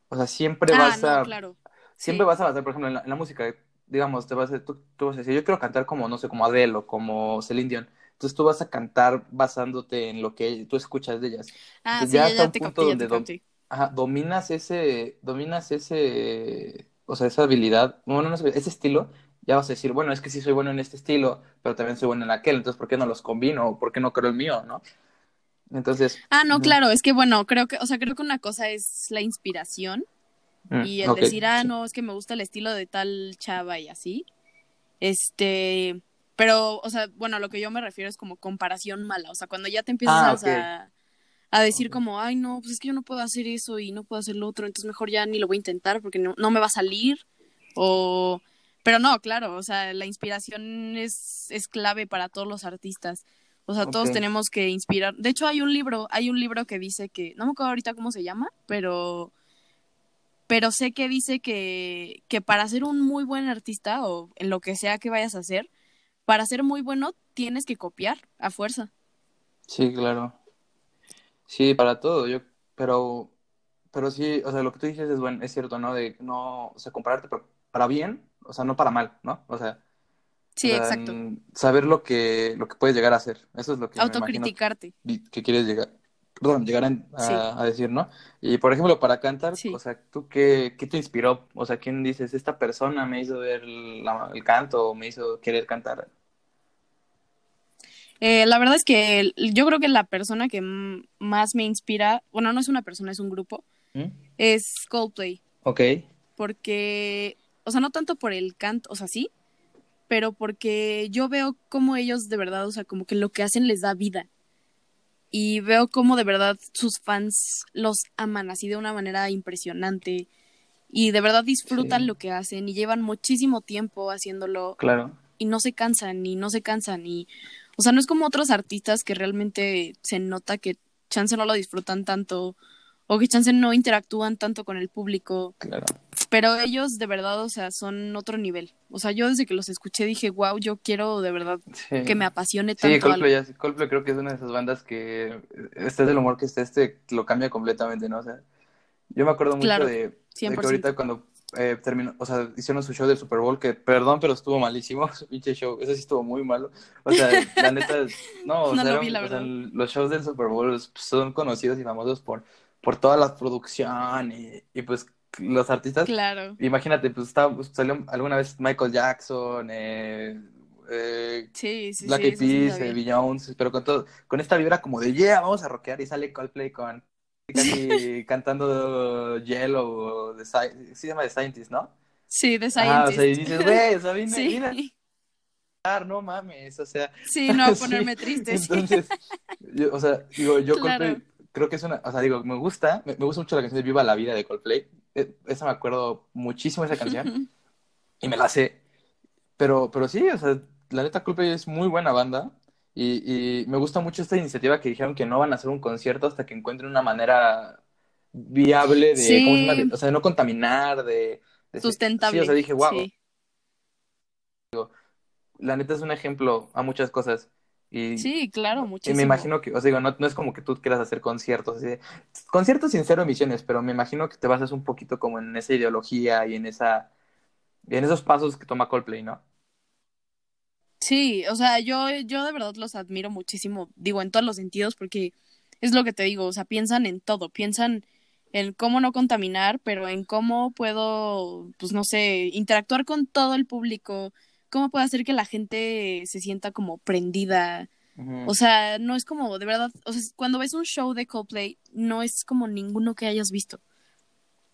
O sea, siempre ah, vas a... Claro. Siempre vas a basar, por ejemplo, en la, música, digamos, te vas a, tú, tú, vas a decir, yo quiero cantar como, no sé, como Adele o como Celine Dion. Entonces tú vas a cantar basándote en lo que tú escuchas de ellas. Ah, sí, ya, ya, un punto donde ajá, dominas ese, dominas ese, o sea, esa habilidad, bueno, no, ese estilo, ya vas a decir, bueno, es que sí soy bueno en este estilo, pero también soy bueno en aquel, entonces ¿por qué no los combino? ¿Por qué no creo el mío, no? Entonces. Ah, no, claro, es que bueno, creo que, o sea, creo que una cosa es la inspiración mm, y el decir, ah, no, es que me gusta el estilo de tal chava y así. Este, pero, o sea, bueno, lo que yo me refiero es como comparación mala, o sea, cuando ya te empiezas ah, a decir como, ay, no, pues es que yo no puedo hacer eso y no puedo hacer lo otro, entonces mejor ya ni lo voy a intentar porque no, no me va a salir. O, pero no, claro, o sea, la inspiración es, es clave para todos los artistas. O sea, todos tenemos que inspirar. De hecho, hay un libro, hay un libro que dice que, no me acuerdo ahorita cómo se llama, pero, pero sé que dice que, que para ser un muy buen artista o en lo que sea que vayas a hacer, para ser muy bueno tienes que copiar a fuerza. Sí, claro. Sí, para todo, yo, pero, pero sí, o sea, lo que tú dices es bueno, es cierto, ¿no? De no, o sea, compararte, pero para bien, o sea, no para mal, ¿no? O sea, Sí, o sea, exacto. saber lo que, lo que puedes llegar a hacer. Eso es lo que Autocriticarte. que, que quieres llegar, perdón, llegar a, Sí. a- a decir, ¿no? Y por ejemplo, para cantar, Sí. o sea, ¿tú qué, qué te inspiró? O sea, ¿quién dices, esta persona me hizo ver la- el canto o me hizo querer cantar? Eh, la verdad es que yo creo que la persona que más me inspira, bueno, no es una persona, es un grupo, ¿Mm? es Coldplay. Ok. Porque, o sea, no tanto por el canto, o sea, sí, pero porque yo veo cómo ellos de verdad, o sea, como que lo que hacen les da vida. Y veo cómo de verdad sus fans los aman así de una manera impresionante. Y de verdad disfrutan Sí. lo que hacen y llevan muchísimo tiempo haciéndolo Claro. y no se cansan y no se cansan y o sea no es como otros artistas que realmente se nota que chance no lo disfrutan tanto o que chance no interactúan tanto con el público Claro. pero ellos de verdad o sea son otro nivel o sea yo desde que los escuché dije wow yo quiero de verdad Sí. que me apasione Sí, tanto Coldplay, algo". ya- Coldplay creo que es una de esas bandas que este del humor que esté este lo cambia completamente, ¿no? O sea, yo me acuerdo mucho Claro, de, de que 100%. ahorita cuando eh, terminó, o sea, hicieron su show del Super Bowl, que perdón, pero estuvo malísimo, su pinche show, ese sí estuvo muy malo. O sea, la neta, no, o No sea, lo era vi, un- la o sea, verdad. los shows del Super Bowl son conocidos y famosos por, por toda la producción y, y pues los artistas claro Imagínate, pues estaba, pues, salió alguna vez Michael Jackson, eh, eh, sí sí Black sí Eyed sí Peas, eh, Beyoncé, pero con todo, con esta vibra como de yeah, vamos a rockear y sale Coldplay con casi cantando Yellow o The Sci- sí se llama The Scientist, ¿no? sí de Ah, o sea, y Scientist dices, güey, o sea, vine, sí vine a no mames, o sea, sí no a sí, ponerme triste sí. entonces, yo, o sea, digo, yo Claro. Coldplay creo que es una, o sea, digo, me gusta, me, me gusta mucho la canción de Viva la Vida de Coldplay, Eh, esa me acuerdo muchísimo de esa canción y me la sé. Pero, pero sí, o sea, la neta Coldplay es muy buena banda y, y me gusta mucho esta iniciativa que dijeron que no van a hacer un concierto hasta que encuentren una manera viable de, ¿cómo se llama? Sí. De- o sea, de no contaminar, de, de- sustentable Sí, o sea, dije, wow, sí. la neta es un ejemplo a muchas cosas. Y, Sí, claro, y muchísimo. me imagino que, o sea, digo, no, no es como que tú quieras hacer conciertos, así de- conciertos sin cero emisiones, pero me imagino que te basas un poquito como en esa ideología y en esa, en esos pasos que toma Coldplay, ¿no? Sí, o sea, yo, yo de verdad los admiro muchísimo, digo, en todos los sentidos, porque es lo que te digo, o sea, piensan en todo, piensan en cómo no contaminar, pero en cómo puedo, pues no sé, interactuar con todo el público, cómo puedo hacer que la gente se sienta como prendida. O sea, no es como, de verdad, o sea, cuando ves un show de Coldplay, no es como ninguno que hayas visto.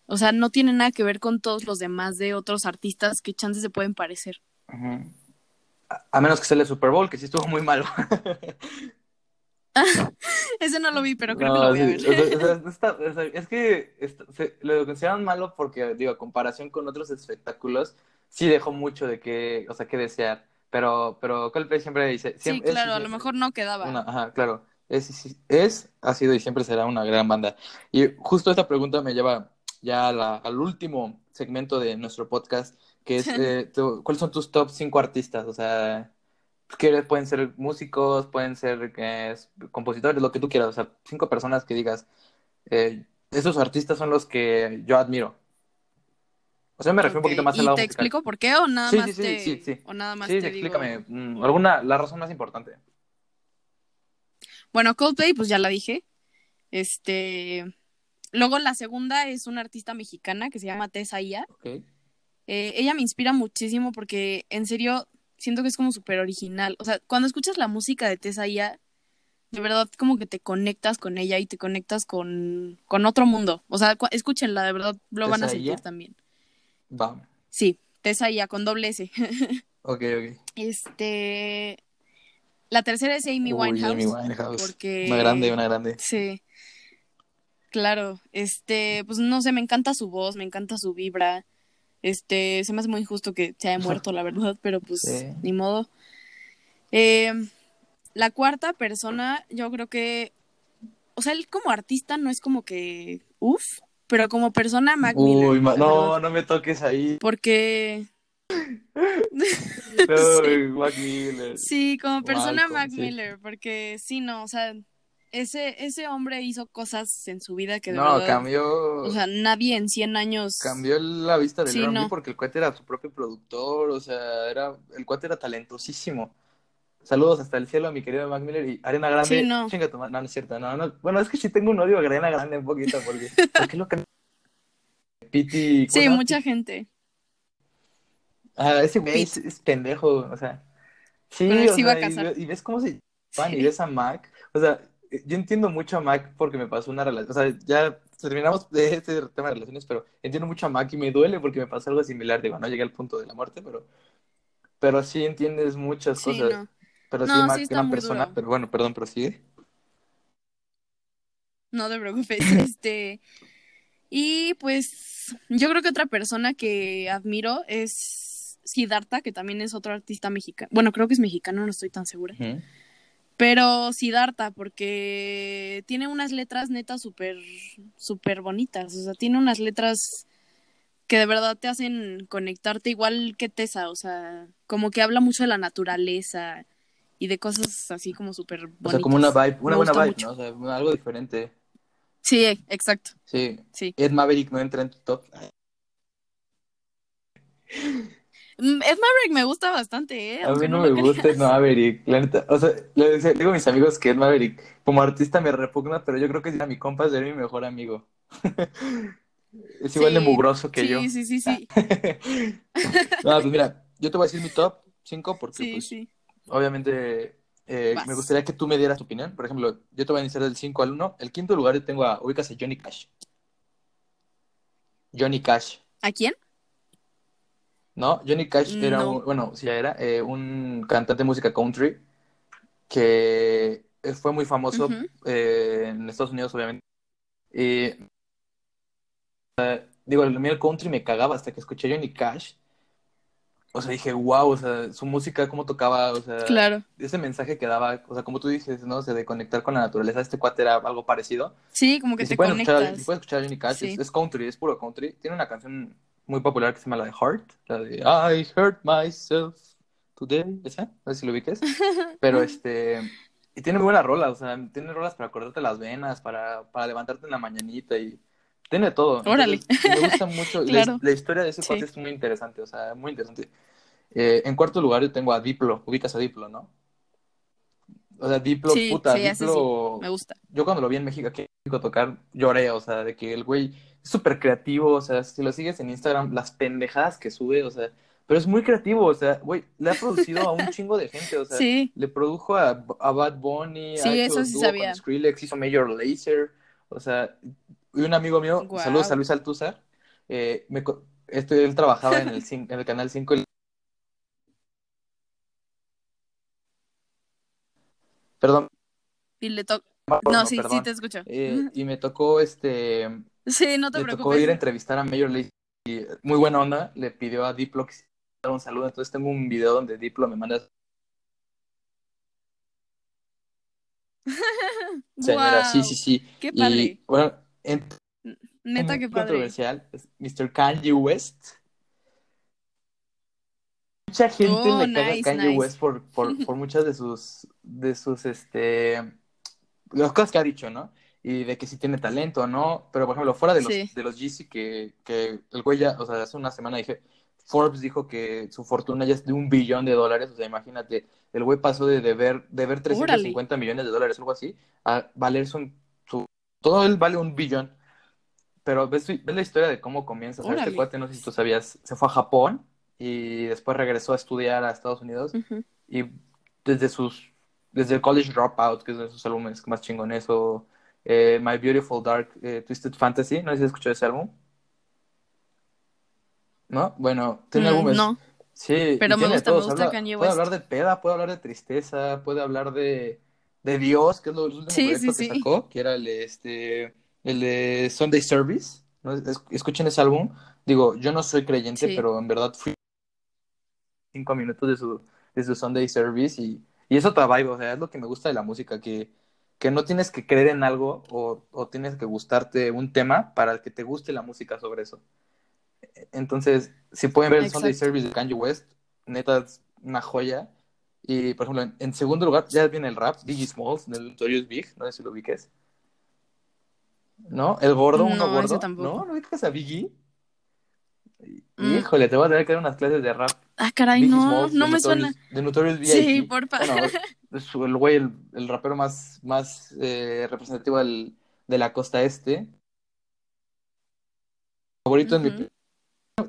O sea, no tiene nada que ver con todos los demás de otros artistas que chances se pueden parecer. A menos que sea el Super Bowl, que sí estuvo muy malo. Ese no lo vi, pero creo No, que lo voy a ver. o sea, o sea, no está- o sea, es que está- se- lo consideran malo porque, digo, a comparación con otros espectáculos, sí dejó mucho de que, o sea, que desear. Pero, pero Coldplay siempre dice, Sí, siempre, es- claro, a lo mejor no quedaba. una- ajá, claro, es, es, es, ha sido y siempre será una gran banda. Y justo esta pregunta me lleva ya a la- al último segmento de nuestro podcast, que es, eh, tu- ¿cuáles son tus top 5 artistas? O sea, que pueden ser músicos, pueden ser eh, compositores, lo que tú quieras, o sea, cinco personas que digas, eh, esos artistas son los que yo admiro. O sea, me refiero un poquito más ¿Y al lado te musical. explico por qué o nada Sí, más sí, sí, te sí, sí. o nada más Sí, te explícame, mm, alguna, la razón más importante. Bueno, Coldplay, pues ya la dije. Este, luego la segunda es una artista mexicana que se llama Tessa Ia. Ok. Eh, ella me inspira muchísimo porque en serio siento que es como súper original. O sea, cuando escuchas la música de Tessa Ia, de verdad como que te conectas con ella y te conectas con, con otro mundo. O sea, escúchenla, de verdad lo van a sentir también. Va. Sí, Tessa Ia con doble S. Ok, ok. Este, la tercera es Amy Uy, Winehouse. Amy Winehouse. porque- Una grande, una grande. Sí, Claro, este, pues no sé, me encanta su voz, me encanta su vibra. Este, se me hace muy injusto que se haya muerto, la verdad, pero pues Sí. ni modo. Eh, la cuarta persona, yo creo que, o sea, él como artista no es como que, uff, pero como persona, Mac Miller, Uy, ma- la no, no me toques ahí. Porque, Mac Miller. sí, como persona, Malcolm, Mac sí. Miller, porque sí, no, o sea, ese, ese hombre hizo cosas en su vida que de No, verdad, cambió, o sea, nadie en 100 años, cambió la vista del Sí, no. porque el cuate era su propio productor, o sea, era, el cuate era talentosísimo. Saludos hasta el cielo a mi querido Mac Miller y Arena Grande. Sí, no. Chinga tu no, no es cierto, no, no. Bueno, es que sí tengo un odio a Arena Grande un poquito porque, ¿por qué lo cambió? Piti, ¿cómo se sí, mucha gente, Ah, ese güey es, es pendejo, o sea. Sí, que o se iba a sea, y, y ves cómo se van y ves a Mac. O sea, yo entiendo mucho a Mac porque me pasó una relación. O sea, ya terminamos de este tema de relaciones, pero entiendo mucho a Mac y me duele porque me pasó algo similar. Digo, no llegué al punto de la muerte, pero, pero sí entiendes muchas sí, cosas. no, Pero sí, Mac, sí muy persona. duro. Pero bueno, perdón, prosigue. no te preocupes, este, y pues, yo creo que otra persona que admiro es Siddhartha, que también es otro artista mexicano, bueno, creo que es mexicano, no estoy tan segura. Pero Siddhartha, porque tiene unas letras netas súper, súper bonitas, o sea, tiene unas letras que de verdad te hacen conectarte igual que Tessa, o sea, como que habla mucho de la naturaleza y de cosas así como súper bonitas. O sea, como una vibe, una Me buena vibe, mucho. ¿no? O sea, algo diferente. Sí, exacto, Sí. sí. Ed Maverick no entra en tu top. Mm, Ed Maverick me gusta bastante, ¿eh? A mí no me gusta Ed. Maverick, la neta, o sea, le digo a mis amigos que Ed Maverick como artista me repugna, pero yo creo que si era mi compa sería mi mejor amigo. Es igual de Sí, mugroso que sí, yo. sí, sí, sí, No, pues mira, yo te voy a decir mi top 5 porque sí, pues sí. obviamente eh, me gustaría que tú me dieras tu opinión. Por ejemplo, yo te voy a iniciar del 5 al 1. El quinto lugar yo tengo a, ubicas a Johnny Cash. Johnny Cash. ¿A quién? ¿No? Johnny Cash era No. un, bueno, sí era, eh, un cantante de música country que fue muy famoso eh, en Estados Unidos, obviamente. Y, eh, digo, el mío country me cagaba hasta que escuché Johnny Cash. O sea, dije, wow, o sea, su música, cómo tocaba, o sea, Claro. ese mensaje que daba, o sea, como tú dices, ¿no? O sea, de conectar con la naturaleza, este cuate era algo parecido. Sí, como que Y si te pueden escuchar, si pueden escuchar Johnny Cash, Sí. es, es country, es puro country. Tiene una canción muy popular que se llama la de Heart, la de I hurt myself today, esa, no sé si lo ubiques. Pero este, y tiene muy buena rola, o sea, tiene rolas para acordarte las venas, para, para levantarte en la mañanita y tiene todo. Órale. Entonces, me gusta mucho, la- Claro. la, historia de ese Sí. cuate es muy interesante, o sea, muy interesante. Eh, en cuarto lugar yo tengo a Diplo, ubicas a Diplo, ¿no? O sea, Diplo, Sí, puta, sí, Diplo, Me gusta. yo cuando lo vi en México, aquí en México tocar, lloré, o sea, de que el güey es súper creativo, o sea, si lo sigues en Instagram, las pendejadas que sube, o sea, pero es muy creativo, o sea, güey, le ha producido a un chingo de gente, o sea, Sí. le produjo a, a Bad Bunny, Sí, hecho eso sí sabía. con Skrillex, hizo Major Lazer, o sea, y un amigo mío, saludos a Luis Altúzar, eh, me, este, él trabajaba en el, en el Canal 5, perdón, Y le porno, No, sí, sí te escucho. Eh, y me tocó este Sí, no te tocó preocupes. ir a entrevistar a Major y muy buena onda, le pidió a Diplo que se diera un saludo, entonces tengo un video donde Diplo me manda señora, sí, sí, sí. Qué Y padre. bueno, en, Neta, qué padre. controversial, Mr. Kanye West. Mucha gente Oh, le caga a nice, Kanye nice. West por, por, por muchas de sus, de sus, este, las cosas que ha dicho, ¿no? Y de que si tiene talento o no, pero por ejemplo, fuera de los, Sí. de los Yeezy que, que el güey ya, o sea, hace una semana dije, Forbes dijo que su fortuna ya es de un billón de dólares, o sea, imagínate, el güey pasó de deber, deber 350 millones de dólares, algo así, a valer su, su, todo él vale un billón. Pero ves, ves la historia de cómo comienza, o sea, este Órale. cuate, no sé si tú sabías, se fue a Japón y después regresó a estudiar a Estados Unidos y desde sus desde College Dropout, que es de sus álbumes más chingones, o eh, My Beautiful Dark eh, Twisted Fantasy, no sé si has escuchado ese álbum. ¿No? Bueno, tiene Mm, álbumes. no, Sí, pero me gusta, me gusta habla- Kanye puede hablar de peda, puede hablar de tristeza, puede hablar de, de Dios, que es lo el último Sí, proyecto sí, que sí. sacó, que era el este el de Sunday Service. Escuchen ese álbum. Digo, yo no soy creyente, pero en verdad fui cinco minutos de su, de su Sunday Service y, y es otra vibe, o sea, es lo que me gusta de la música, que, que no tienes que creer en algo o, o tienes que gustarte un tema para que te guste la música sobre eso. Entonces, si pueden ver el Sunday. Service de Kanye West, neta es una joya. Y, por ejemplo, en, en segundo lugar, ya viene el rap, Biggie Smalls, del Notorious Big, no sé si lo ubiques. ¿No? El gordo, uno No, ese tampoco. ¿No? ¿No ubicas a Biggie? Mm. Híjole, te voy a tener que dar unas clases de rap. Ah, caray, Biggie no, Smalls, no me Notorious- suena. De Notorious Sí, B.I.G.. porfa. Bueno, es el güey, el, el rapero más, más eh, representativo del- de la costa este. Favorito en mi...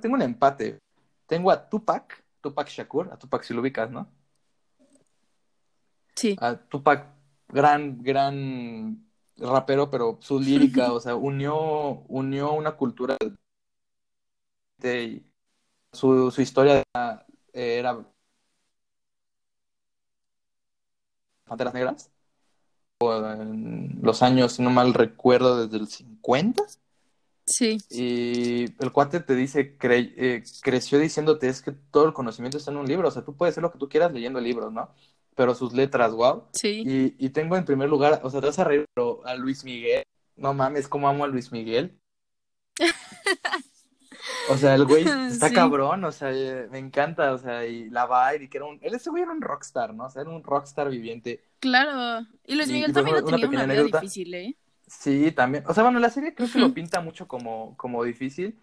Tengo un empate. Tengo a Tupac, Tupac Shakur, a Tupac si lo ubicas, ¿no? Sí, A Tupac, gran, gran rapero, pero su lírica, o sea, unió, unió una cultura de- su, su historia era Panteras Negras, en los años, si no mal recuerdo, desde el 50. sí, Y el cuate te dice, cre- eh, creció diciéndote, es que todo el conocimiento está en un libro, o sea, tú puedes hacer lo que tú quieras leyendo libros, ¿no? Pero sus letras, wow. sí. Y, y tengo en primer lugar, o sea, te vas a reír, pero a Luis Miguel. No mames, cómo amo a Luis Miguel. O sea, el güey está Sí. cabrón, o sea, me encanta, o sea, y la vibe, y que era un, él ese güey era un rockstar, ¿no? O sea, era un rockstar viviente. Claro. Y Luis Miguel y también ha ejemplo, una vida anécdota. difícil, ¿eh? Sí, también. O sea, bueno, la serie creo que lo pinta mucho como, como difícil,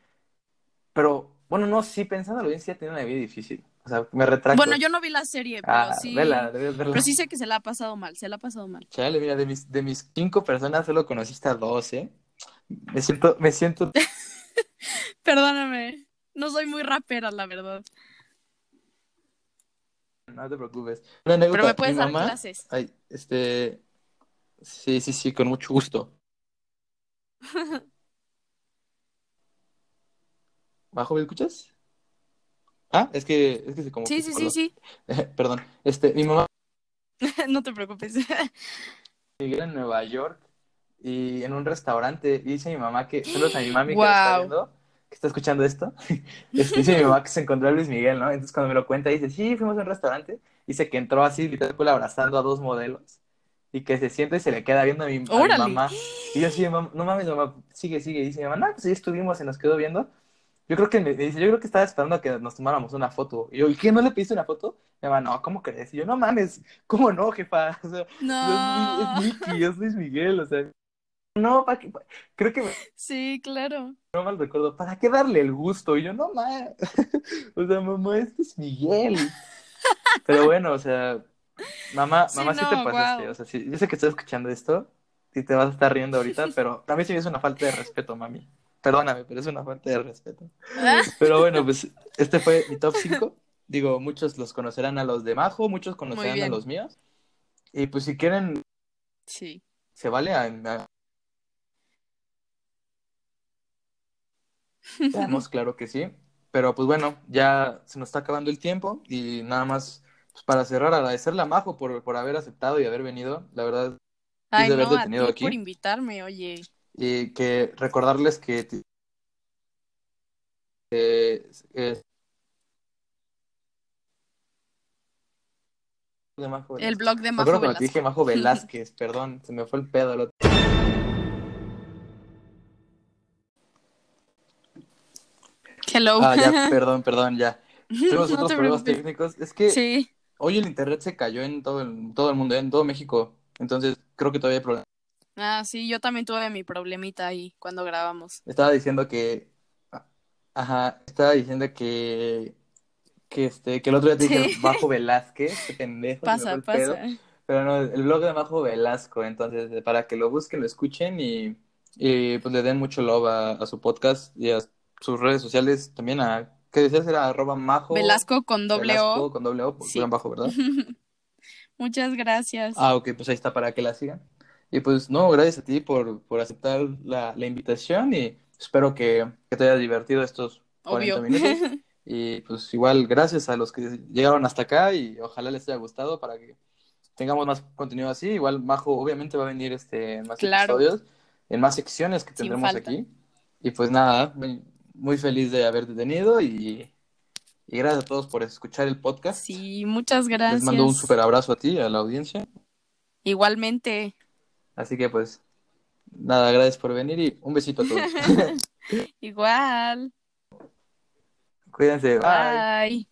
pero bueno, no, sí, pensándolo bien, sí ha tenido una vida difícil. O sea, me retracto. Bueno, yo no vi la serie, pero Ah, sí. vela, debes verla. Pero sí sé que se la ha pasado mal, se la ha pasado mal. Chale, mira, de mis, de mis cinco personas solo conociste a dos, ¿eh? Me siento, me siento Perdóname. No soy muy rapera, la verdad. No te preocupes. Una anécdota. Pero me puedes dar mamá- clases. Ay, este. Sí, sí, sí, con mucho gusto. ¿Bajo, me escuchas? Ah, es que, es que se como Sí, que sí, sí, sí. Perdón. Este, mi mamá no te preocupes. vive en Nueva York y en un restaurante. Y dice mi mamá que, saludos a mi mami que Guau. lo está viendo, que está escuchando esto. Este, dice mi mamá que se encontró a Luis Miguel, ¿no? Entonces cuando me lo cuenta, dice, sí, fuimos a un restaurante. Dice que entró así, literal, abrazando a dos modelos. Y que se sienta y se le queda viendo a mi, a mi mamá. Y yo así, "Mam- no mames, mamá, sigue, sigue. Y dice mi mamá, no, pues ahí estuvimos y nos quedó viendo. Yo creo que me me dice, yo creo que estaba esperando a que nos tomáramos una foto. Y yo, ¿y qué? ¿No le pediste una foto? Mi mamá, no, ¿cómo crees? Y yo, no mames, ¿cómo no, jefa? O sea, No. es, Mickey, es Luis Miguel, o sea. No, pa' qué- creo que Sí, claro. no mal recuerdo, ¿para qué darle el gusto? Y yo, no, ma. O sea, mamá, es Luis Miguel. Pero bueno, o sea, mamá, Sí, mamá, sí te pasaste. O sea, sí, yo sé que estás escuchando esto y te vas a estar riendo ahorita, pero también sí es una falta de respeto, mami. Perdóname, pero es una falta de respeto. Pero bueno, pues este fue mi top 5. Digo, muchos los conocerán a los de Majo, muchos conocerán a los míos. Y pues si quieren, Sí. se vale a, a- Veamos, claro que sí. Pero pues bueno, ya se nos está acabando el tiempo y nada más pues, para cerrar, agradecerle a Majo por, por haber aceptado y haber venido. La verdad, Ay, de no, a tenido ti aquí. por invitarme, oye. y que recordarles que eh, eh, de Majo El Velázquez. blog de Majo te Velasco. dije Majo Velázquez, perdón, se me fue el pedo. el Hello. Ah, ya, perdón, perdón, ya. Tenemos No otros te problemas preocupes. técnicos. Es que Sí. hoy el internet se cayó en todo el, todo el mundo, en todo México. Entonces creo que todavía hay problemas. Ah, sí, yo también tuve mi problemita ahí cuando grabamos. Estaba diciendo que. Ajá, estaba diciendo que. Que, este, que el otro día te dije Sí. Majo Velázquez, qué pendejo. Pasa, pedo. pasa. Pero no, el blog de Majo Velasco, entonces, eh, para que lo busquen, lo escuchen y, y, pues le den mucho love a, a su podcast y a sus redes sociales también a, ¿qué decías? Era arroba Majo Velasco con doble Velasco O. con doble O, Sí. guion bajo, ¿verdad? Muchas gracias. Ah, ok, pues ahí está para que la sigan. Y pues no, gracias a ti por, por aceptar la, la invitación y espero que, que te hayas divertido estos 40 Obvio. minutos. Y pues igual gracias a los que llegaron hasta acá y ojalá les haya gustado para que tengamos más contenido así. Igual Majo obviamente va a venir este en más Claro. episodios. en más secciones que tendremos aquí. Y pues nada, muy feliz de haberte tenido y, gracias a todos por escuchar el podcast. Sí, muchas gracias. Les mando un super abrazo a ti, a la audiencia. Igualmente. Así que pues, nada, gracias por venir y un besito a todos. Igual. Cuídense. Bye.